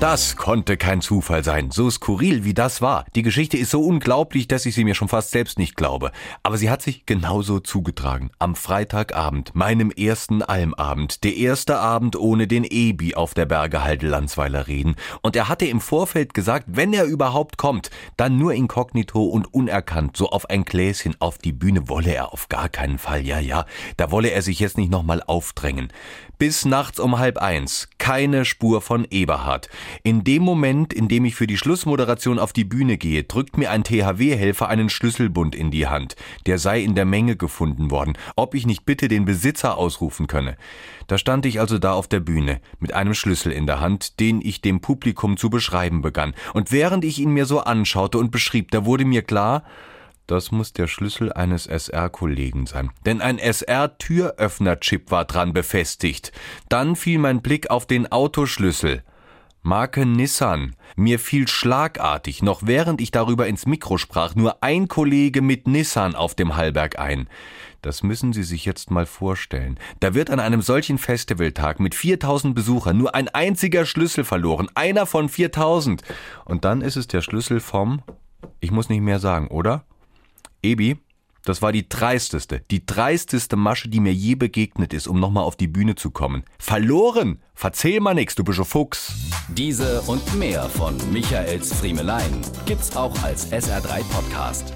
Das konnte kein Zufall sein, so skurril wie das war. Die Geschichte ist so unglaublich, dass ich sie mir schon fast selbst nicht glaube. Aber sie hat sich genauso zugetragen. Am Freitagabend, meinem ersten Almabend, der erste Abend ohne den Ebi auf der Bergehalde Landsweiler reden. Und er hatte im Vorfeld gesagt, wenn er überhaupt kommt, dann nur inkognito und unerkannt, so auf ein Gläschen auf die Bühne wolle er auf gar keinen Fall. Ja, ja, da wolle er sich jetzt nicht nochmal aufdrängen. Bis nachts um halb eins. Keine Spur von Eberhard. In dem Moment, in dem ich für die Schlussmoderation auf die Bühne gehe, drückt mir ein THW-Helfer einen Schlüsselbund in die Hand. Der sei in der Menge gefunden worden. Ob ich nicht bitte den Besitzer ausrufen könne. Da stand ich also da auf der Bühne, mit einem Schlüssel in der Hand, den ich dem Publikum zu beschreiben begann. Und während ich ihn mir so anschaute und beschrieb, da wurde mir klar, das muss der Schlüssel eines SR-Kollegen sein. Denn ein SR-Türöffner-Chip war dran befestigt. Dann fiel mein Blick auf den Autoschlüssel. Marke Nissan. Mir fiel schlagartig, noch während ich darüber ins Mikro sprach, nur ein Kollege mit Nissan auf dem Hallberg ein. Das müssen Sie sich jetzt mal vorstellen. Da wird an einem solchen Festivaltag mit 4000 Besuchern nur ein einziger Schlüssel verloren. Einer von 4000. Und dann ist es der Schlüssel vom, ich muss nicht mehr sagen, oder? Ebi, das war die dreisteste, die dreisteste Masche, die mir je begegnet ist, um nochmal auf die Bühne zu kommen. Verloren! Verzähl mal nix, du bist ein Fuchs. Diese und mehr von Michaels Friemelein gibt's auch als SR3 Podcast.